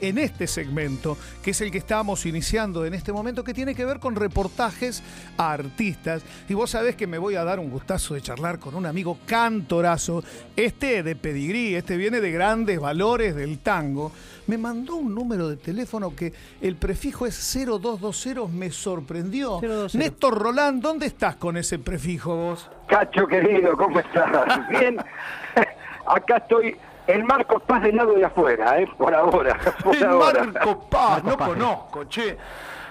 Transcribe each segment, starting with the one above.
en este segmento, que es el que estamos iniciando en este momento, que tiene que ver con reportajes a artistas. Y vos sabés que me voy a dar un gustazo de charlar con un amigo cantorazo, este de pedigrí, este viene de grandes valores del tango. Me mandó un número de teléfono que el prefijo es 0220, me sorprendió. 020. Néstor Rolán, ¿dónde estás con ese prefijo vos? Cacho querido, ¿cómo estás? Bien. Acá estoy, el Marcos Paz del lado de afuera, ¿eh? Por ahora. Por El ahora. Marco Paz, no Paz. conozco, che.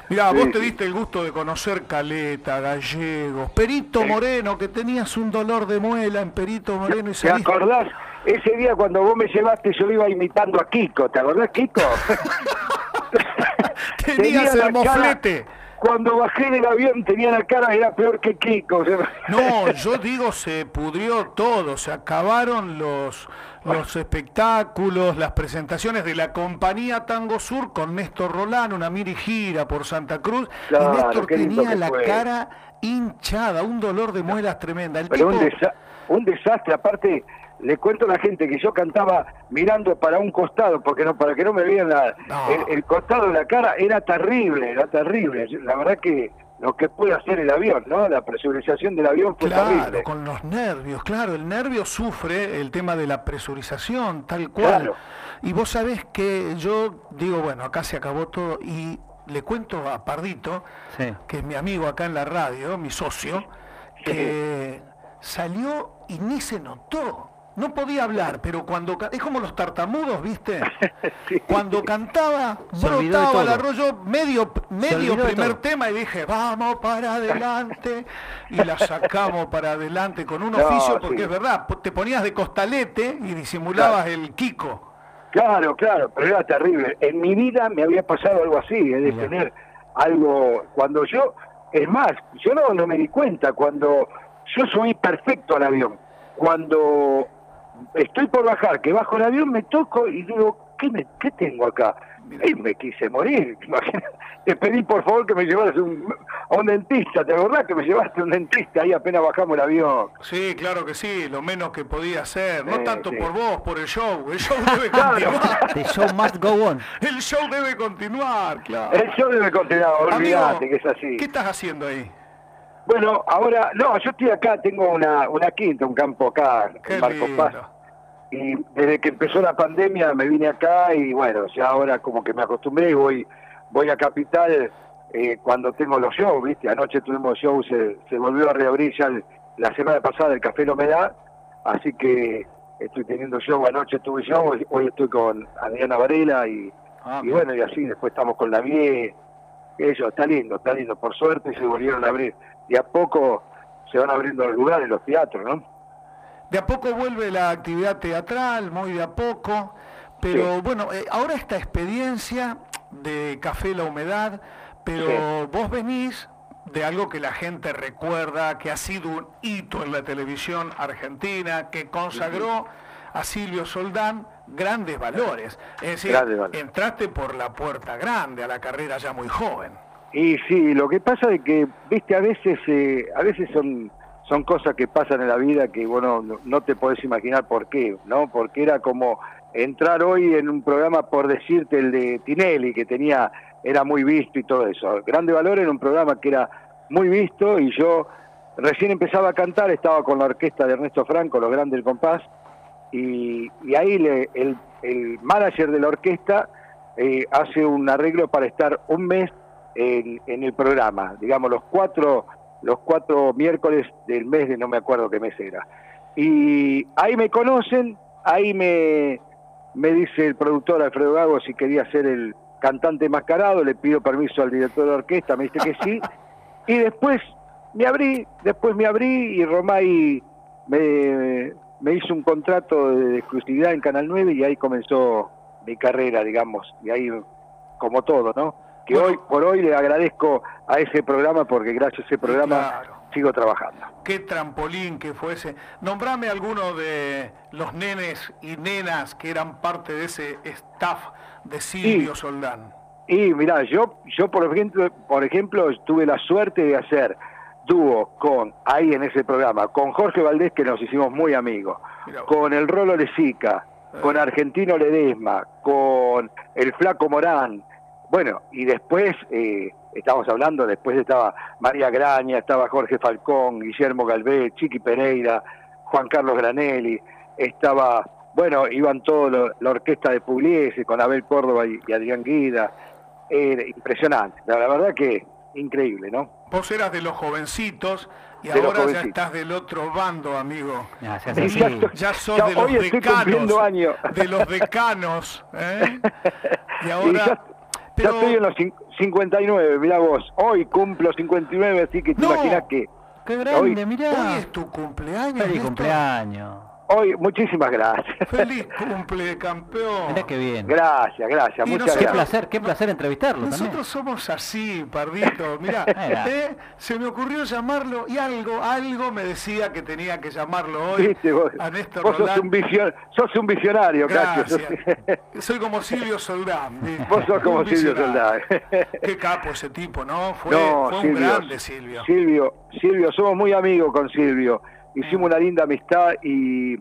Mirá, Sí, vos te sí. diste el gusto de conocer Caleta, Gallegos, Perito Moreno, que tenías un dolor de muela en Perito Moreno y ¿Te saliste... acordás? Ese día cuando vos me llevaste yo iba imitando a Kiko, ¿te acordás Kiko? Tenías Tenía el cara- moflete. Cuando bajé del avión tenía la cara, era peor que Kiko. No, yo digo, se pudrió todo, se acabaron los, los espectáculos, las presentaciones de la compañía Tango Sur con Néstor Rolán, una miri gira por Santa Cruz, Claro, y Néstor tenía la fue. cara hinchada, un dolor de muelas tremenda. El Pero un, tipo- desa- un desastre, aparte le cuento a la gente que yo cantaba mirando para un costado, porque no para que no me vean la- No. el, el costado de la cara, era terrible, era terrible. La verdad que lo que puede hacer el avión, ¿no? La presurización del avión fue Claro, terrible. con los nervios, claro, el nervio sufre el tema de la presurización, tal cual. Claro. Y vos sabés que yo digo, bueno, acá se acabó todo y le cuento a Pardito, Sí. que es mi amigo acá en la radio, mi socio, que salió y ni se notó. No podía hablar, pero cuando es como los tartamudos, ¿viste? Sí. Cuando cantaba, brotaba el arroyo medio medio primer tema y dije, vamos para adelante y la sacamos para adelante con un No, oficio porque sí. es verdad, te ponías de costalete y disimulabas el Kiko. Claro, claro, pero era terrible. En mi vida me había pasado algo así, es de tener algo. Cuando yo, es más, yo no, no me di cuenta, cuando yo subí perfecto al avión, cuando estoy por bajar, que bajo el avión, me toco y digo, ¿qué, me, qué tengo acá? Y me quise morir. imagínate. Te pedí por favor que me llevaras un- a un dentista, ¿te acordás que me llevaste a un dentista ahí apenas bajamos el avión? Sí, claro que sí, lo menos que podía hacer, no tanto sí. por vos, por el show, el show debe continuar, The show must go on. el show debe continuar, claro. El show debe continuar, olvídate que es así. ¿qué estás haciendo ahí? Bueno, ahora, no, yo estoy acá, tengo una, una quinta, un campo acá, Qué en Marcos. Paz. Y desde que empezó la pandemia me vine acá y bueno, ya ahora como que me acostumbré y voy, voy a Capital eh, cuando tengo los shows, ¿viste? Anoche tuvimos shows, se, se volvió a reabrir ya el- la semana pasada el Café La Humedad, así que estoy teniendo show, anoche tuve show, hoy- estoy con Adriana Varela y, Ah, y bueno, y así después estamos con la Vie, eso, está lindo, está lindo, por suerte se volvieron a abrir, y a poco se van abriendo los lugares, los teatros, ¿no? De a poco vuelve la actividad teatral, muy de a poco, pero Sí. bueno, eh, ahora esta experiencia de Café La Humedad, pero vos venís de algo que la gente recuerda, que ha sido un hito en la televisión argentina, que consagró a Silvio Soldán grandes valores. Es decir, valores. entraste por la puerta grande a la carrera ya muy joven. Y sí, lo que pasa es que, viste, a veces, eh, a veces son, son cosas que pasan en la vida que, bueno, no, no te podés imaginar por qué, ¿no? Porque era como entrar hoy en un programa, por decirte, el de Tinelli, que tenía, era muy visto y todo eso. Grande Valor era un programa que era muy visto y yo recién empezaba a cantar, estaba con la orquesta de Ernesto Franco, Los Grandes Compás, y, y ahí le- el, el manager de la orquesta eh, hace un arreglo para estar un mes en, en el programa, digamos los cuatro los cuatro miércoles del mes de no me acuerdo qué mes era. Y ahí me conocen, ahí me, me dice el productor Alfredo Gago si quería ser el cantante mascarado, le pido permiso al director de orquesta, me dice que sí, y después me abrí, después me abrí y Romay me, me hizo un contrato de exclusividad en Canal 9 y ahí comenzó mi carrera, digamos, y ahí como todo, ¿no? Que hoy por hoy le agradezco a ese programa porque gracias a ese programa Claro. sigo trabajando. Qué trampolín que fuese. Nombrame alguno de los nenes y nenas que eran parte de ese staff de Silvio Sí. Soldán. Y mira, yo, yo por ejemplo, por ejemplo, tuve la suerte de hacer dúo con, ahí en ese programa, con Jorge Valdés, que nos hicimos muy amigos, Mirá con el Rolo Lezica, con Argentino Ledesma, con el Flaco Morán, bueno, y después, eh, estamos hablando, después estaba María Graña, estaba Jorge Falcón, Guillermo Galvé, Chiqui Pereira, Juan Carlos Granelli, estaba, bueno, iban todos la orquesta de Pugliese con Abel Córdoba y, Adrián Guida, era impresionante, la verdad que increíble, ¿no? Vos eras de los jovencitos y ahora ya estás del otro bando, amigo. Ya, ya sos de los decanos. De los decanos. ¿eh? Y ahora. Ya estoy en los 59, mira vos. Hoy cumplo 59, así que te imaginas que. Qué grande, mirá. Hoy es tu cumpleaños. Feliz cumpleaños. Hoy, muchísimas gracias. Feliz cumple, campeón. Mirá qué bien. Gracias, gracias, muchas qué gracias. Placer, qué placer entrevistarlo Nosotros somos así, pardito. Mirá, eh, se me ocurrió llamarlo y algo, algo me decía que tenía que llamarlo hoy ¿Viste, vos, a Néstor vos sos un, sos un, visionario, Gracias. Soy como Silvio Soldán. Vos sos como Silvio Soldán. Qué capo ese tipo, ¿no? Fue, fue un grande Silvio. Silvio, Silvio, somos muy amigos con Silvio hicimos una linda amistad y,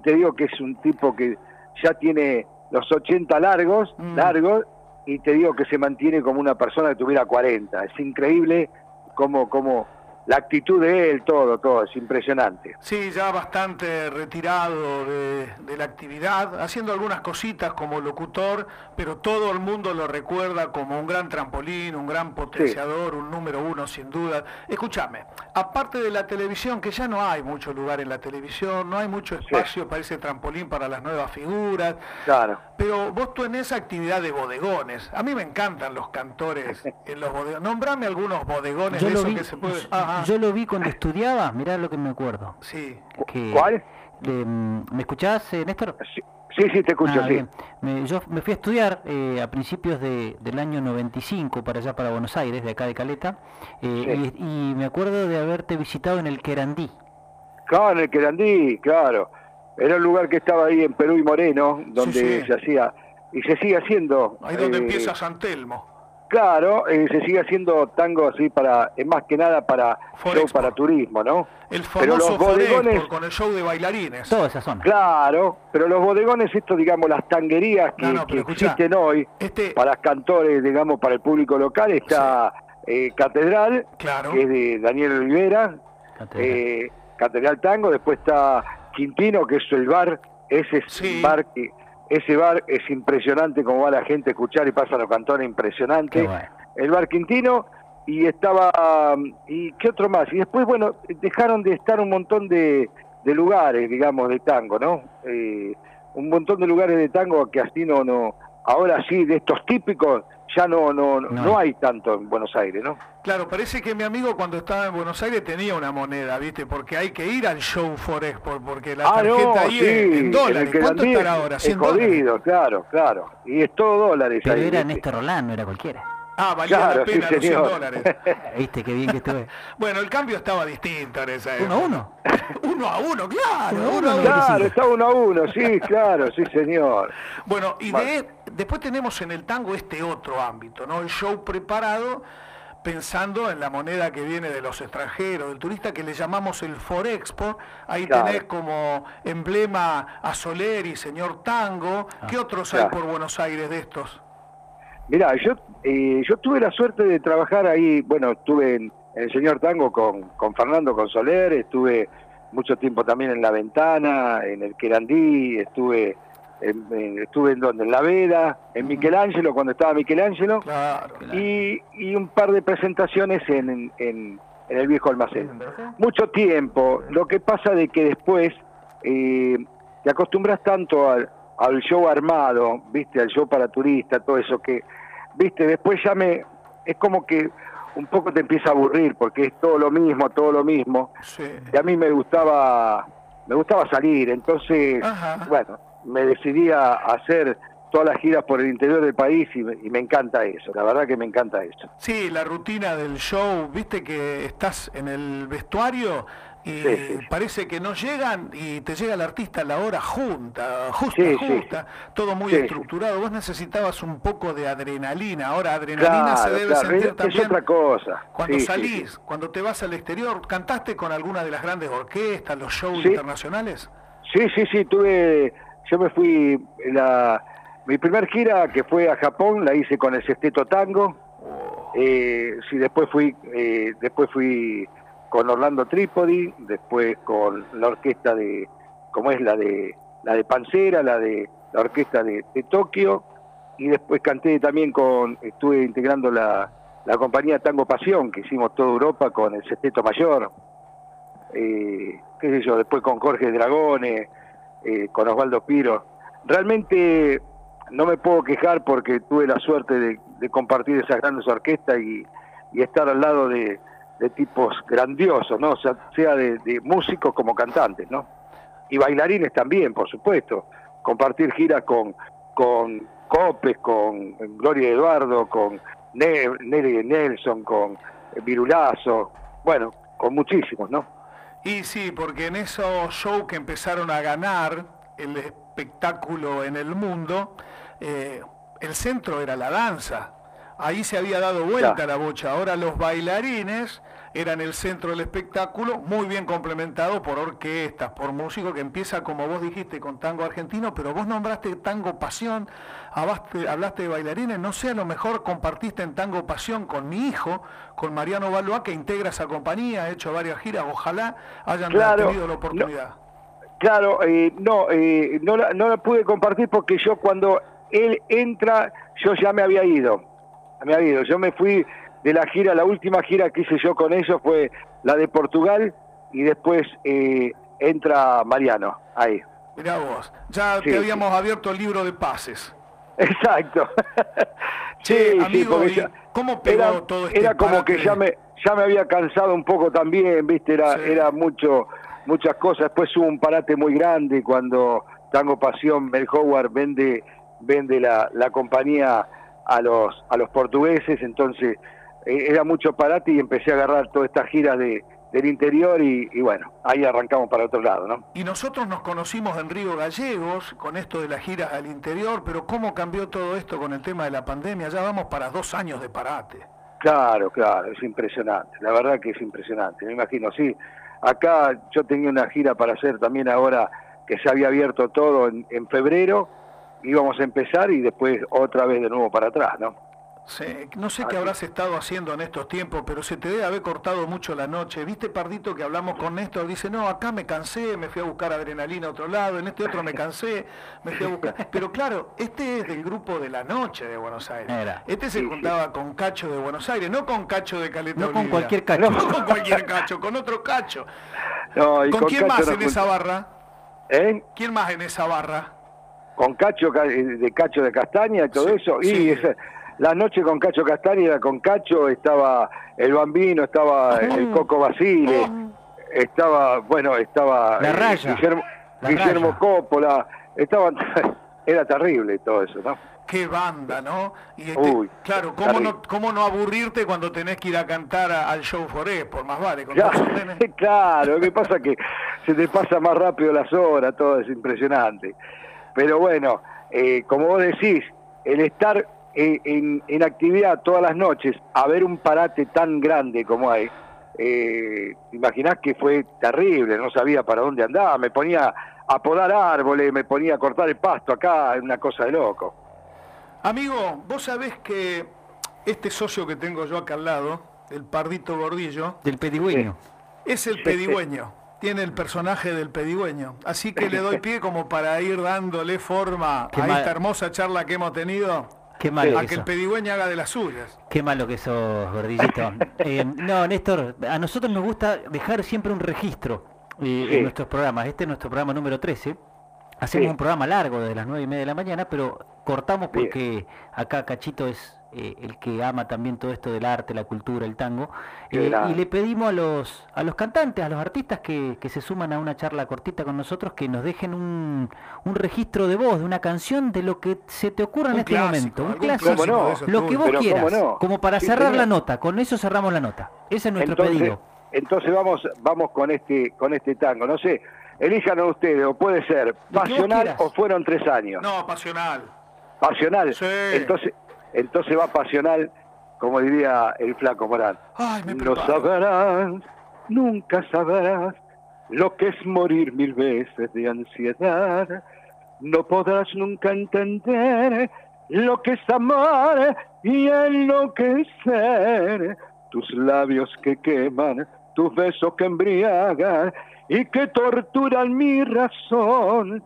te digo que es un tipo que ya tiene los 80 largos, mm. largos, y te digo que se mantiene como una persona que tuviera 40. Es increíble cómo, cómo la actitud de él, todo, todo, es impresionante. Sí, ya bastante retirado de, la actividad, haciendo algunas cositas como locutor, pero todo el mundo lo recuerda como un gran trampolín, un gran potenciador, un número uno sin duda. Escúchame, aparte de la televisión, que ya no hay mucho lugar en la televisión, no hay mucho espacio para ese trampolín para las nuevas figuras. Claro. Pero vos tú en esa actividad de bodegones, a mí me encantan los cantores en los bodegones. Nombrame algunos bodegones de eso que se puede. Yo lo vi cuando estudiaba, mirá lo que me acuerdo. Sí. ¿Cuál? Mm, ¿Me escuchás, eh, Néstor? Sí. Sí, te escucho, ah, sí. Me, yo me fui a estudiar eh, a principios de, del año 95 para allá, para Buenos Aires, de acá de Caleta, eh, y, me acuerdo de haberte visitado en el Querandí. Claro, en el Querandí, claro. Era un lugar que estaba ahí en Perú y Moreno, donde se hacía, y se sigue haciendo. Ahí donde empieza San Telmo. Claro, eh, se sigue haciendo tango así para, es más que nada para show para turismo, ¿no? El famoso pero los bodegones, con el show de bailarines. Toda esa zona. Claro, pero los bodegones, esto digamos, las tanguerías que, existen hoy este... para cantores, digamos, para el público local, está eh, Catedral, claro. que es de Daniel Olivera, Catedral. Eh, Catedral Tango, después está Quintino, que es el bar, ese es bar que ese bar es impresionante como va la gente a escuchar y pasan los cantones, impresionante. El bar Quintino y estaba, ¿y qué otro más? Y después, bueno, dejaron de estar un montón de, lugares, digamos, de tango, ¿no? Eh, un montón de lugares de tango que así no, no, ahora sí, de estos típicos, ya no, no, no, hay tanto en Buenos Aires, ¿no? Claro, parece que mi amigo cuando estaba en Buenos Aires tenía una moneda, ¿viste? Porque hay que ir al show for export, porque la ah, tarjeta ahí es en dólares. ¿Cuánto estará ahora? ¿100 es jodido, claro, claro. Y es todo dólares. Pero era Néstor Rolán, no era cualquiera. Ah, valía la pena los 100 dólares. Viste qué bien que estuve. bueno, el cambio estaba distinto en esa época. ¿Uno a uno? uno a uno, claro. Uno, uno, claro, está uno a uno, sí, claro, sí, señor. Bueno, y de, después tenemos en el tango este otro ámbito, ¿no? El show preparado pensando en la moneda que viene de los extranjeros, del turista que le llamamos el Forexpo. Ahí tenés como emblema a Soler y señor Tango. ¿Qué ah, otros hay por Buenos Aires de estos? Mirá, yo, eh, yo tuve la suerte de trabajar ahí, bueno, estuve en, el Señor Tango con, con Fernando con Soler, estuve mucho tiempo también en La Ventana, en el Querandí, estuve en, estuve en donde, en La Veda, en Michelangelo, cuando estaba Michelangelo, Y, y un par de presentaciones en, en, el viejo almacén. Mucho tiempo, lo que pasa de que después eh, te acostumbras tanto al, al show armado, viste, al show para turistas, todo eso que, viste, después ya me, es como que un poco te empieza a aburrir porque es todo lo mismo, todo lo mismo. Y a mí me gustaba, me gustaba salir, entonces, bueno, me decidí a hacer todas las giras por el interior del país y y me, encanta eso, la verdad que me encanta eso. Sí, la rutina del show, viste que estás en el vestuario y parece que no llegan y te llega el artista a la hora junta, justa, justa, todo muy estructurado. Vos necesitabas un poco de adrenalina. Ahora, adrenalina se debe sentir también. Es otra cosa. Cuando salís, cuando te vas al exterior, ¿cantaste con alguna de las grandes orquestas, los shows internacionales? Sí, sí, sí, tuve yo me fui, la, mi primer gira que fue a Japón la hice con el Sesteto Tango. Eh, sí, después fui, eh, después fui con Orlando Trípodi, después con la orquesta de, como es la de la de Pancera, la de la orquesta de, Tokio, y después canté también con, estuve integrando la, la compañía Tango Pasión, que hicimos toda Europa con el Sesteto Mayor, eh, qué sé yo, después con Jorge Dragone, eh, con Osvaldo Piro. Realmente no me puedo quejar porque tuve la suerte de, compartir esas grandes orquestas y, estar al lado de, tipos grandiosos, ¿no? sea, sea de, músicos como cantantes, ¿no? Y bailarines también, por supuesto. Compartir giras con, con Copes, con Gloria Eduardo, con Nelly Nelson, con Virulazo, bueno, con muchísimos, ¿no? Y sí, porque en esos shows que empezaron a ganar el espectáculo en el mundo, eh, el centro era la danza. Ahí se había dado vuelta la bocha. Ahora los bailarines eran el centro del espectáculo, muy bien complementado por orquestas, por músicos, que empieza, como vos dijiste, con tango argentino, pero vos nombraste tango pasión, hablaste, de bailarines, no sé, a lo mejor compartiste en tango pasión con mi hijo, con Mariano Valois, que integra esa compañía, ha hecho varias giras, ojalá hayan tenido la oportunidad. Claro, eh, no, eh, no, la, no la pude compartir porque yo cuando él entra, yo ya me había ido, me había ido, yo me fui de la gira, la última gira que hice yo con ellos fue la de Portugal y después eh, entra Mariano, ahí. Mirá vos, ya te habíamos abierto el libro de pases. Exacto. sí, amigo, ¿cómo pegó era, todo este Era como que ya me, ya me había cansado un poco también, viste, era, era mucho, muchas cosas. Después hubo un parate muy grande cuando Tango Pasión, Mel Howard vende, vende la, la compañía a los, a los portugueses, entonces eh, era mucho parate y empecé a agarrar toda esta gira de, del interior y, bueno, ahí arrancamos para otro lado, ¿no? Y nosotros nos conocimos en Río Gallegos con esto de las giras al interior, pero ¿cómo cambió todo esto con el tema de la pandemia? Ya vamos para dos años de parate. Claro, claro, es impresionante, la verdad que es impresionante, me imagino, sí. Acá yo tenía una gira para hacer también ahora que se había abierto todo en, en febrero, íbamos a empezar y después otra vez de nuevo para atrás, ¿no? No sé qué habrás estado haciendo en estos tiempos, pero se te debe haber cortado mucho la noche. ¿Viste, Pardito, que hablamos con Néstor? Dice, no, acá me cansé, me fui a buscar adrenalina a otro lado, en este otro me cansé, me fui a buscar... Pero claro, este es del grupo de la noche de Buenos Aires. Este se juntaba con Cacho de Buenos Aires, no con Cacho de Caleta No con cualquier Cacho. No con cualquier Cacho, con otro Cacho. ¿Con, quién más en esa barra? ¿Eh? ¿Quién más en esa barra? Con Cacho de Cacho de Castaña y todo eso. Y ese la noche con Cacho Castaña, con Cacho estaba el Bambino, estaba el Coco Basile, estaba, bueno, estaba eh, Guillermo, Coppola, estaban, era terrible todo eso, ¿no? Qué banda, ¿no? Y este, claro, ¿cómo no, ¿cómo no aburrirte cuando tenés que ir a cantar al show forest, por más vale? Con claro, lo que pasa es que se te pasa más rápido las horas, todo es impresionante. Pero bueno, eh, como vos decís, el estar en, actividad todas las noches, a ver un parate tan grande como hay, eh, imaginás que fue terrible, no sabía para dónde andaba, me ponía a podar árboles, me ponía a cortar el pasto acá, una cosa de loco. Amigo, vos sabés que este socio que tengo yo acá al lado, el pardito gordillo... Del pedigüeño. Es el pedigüeño, tiene el personaje del pedigüeño, así que le doy pie como para ir dándole forma a esta hermosa charla que hemos tenido. Qué malo a que, el pedigüeño haga de las suyas. Qué malo que sos, gordillito. Eh, no, Néstor, a nosotros nos gusta dejar siempre un registro eh, en nuestros programas. Este es nuestro programa número 13. Hacemos un programa largo desde las nueve y media de la mañana, pero cortamos porque acá Cachito es eh, el que ama también todo esto del arte, la cultura, el tango, eh, y le pedimos a los, a los cantantes, a los artistas que, se suman a una charla cortita con nosotros, que nos dejen un, un registro de voz, de una canción, de lo que se te ocurra en este momento, un clásico, lo que vos quieras, como para cerrar la nota, con eso cerramos la nota, ese es nuestro pedido. Entonces vamos, vamos con este, con este tango, no sé, elíjanos ustedes, o puede ser pasional o fueron tres años. No, pasional. Pasional. Entonces, entonces va pasional, como diría el flaco Morán. no sabrás, nunca sabrás lo que es morir mil veces de ansiedad. no podrás nunca entender lo que es amar y enloquecer. Tus labios que queman, tus besos que embriagan y que torturan mi razón.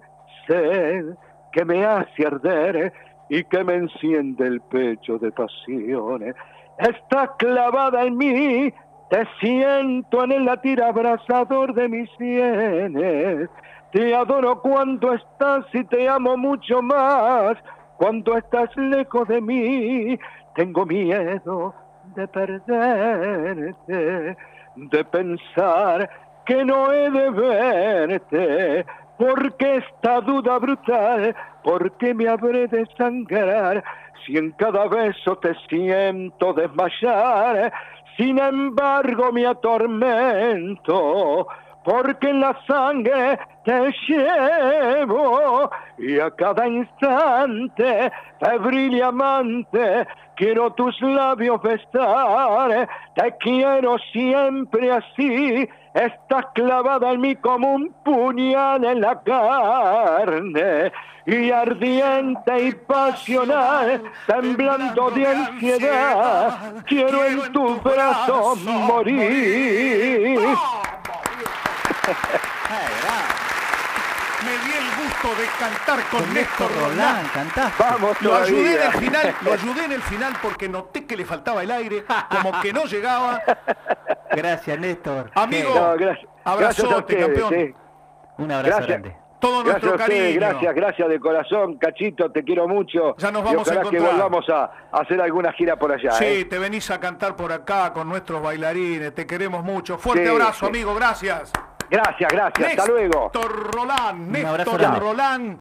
Sed que me hace arder y que me enciende el pecho de pasiones. Está clavada en mí, te siento en el latir abrasador de mis sienes. Te adoro cuando estás y te amo mucho más cuando estás lejos de mí. Tengo miedo de perderte, de pensar que no he de verte, porque esta duda brutal, porque me habré de sangrar, si en cada beso te siento desmayar, sin embargo me atormento, porque en la sangre te llevo y a cada instante, febril y amante, quiero tus labios besar, te quiero siempre así, estás clavada en mí como un puñal en la carne y ardiente y pasional, temblando de ansiedad, quiero en tus brazos morir. Me di el gusto de cantar con, Néstor Roland. Vamos Lo ayudé en el final, lo ayudé en el final porque noté que le faltaba el aire, como que no llegaba. Gracias, Néstor. Amigo, No, gracias. Abrazote, gracias ustedes, campeón. sí. Un abrazo Gracias. grande. todo Gracias nuestro ustedes, cariño. gracias, gracias de corazón, Cachito, te quiero mucho. Ya nos Y vamos a ojalá que encontrar. volvamos a, a hacer alguna gira por allá. Sí, ¿eh? te venís a cantar por acá con nuestros bailarines, te queremos mucho. Fuerte Sí, abrazo, sí. amigo, gracias. Gracias, gracias, hasta luego. Abrazo Néstor. Roland.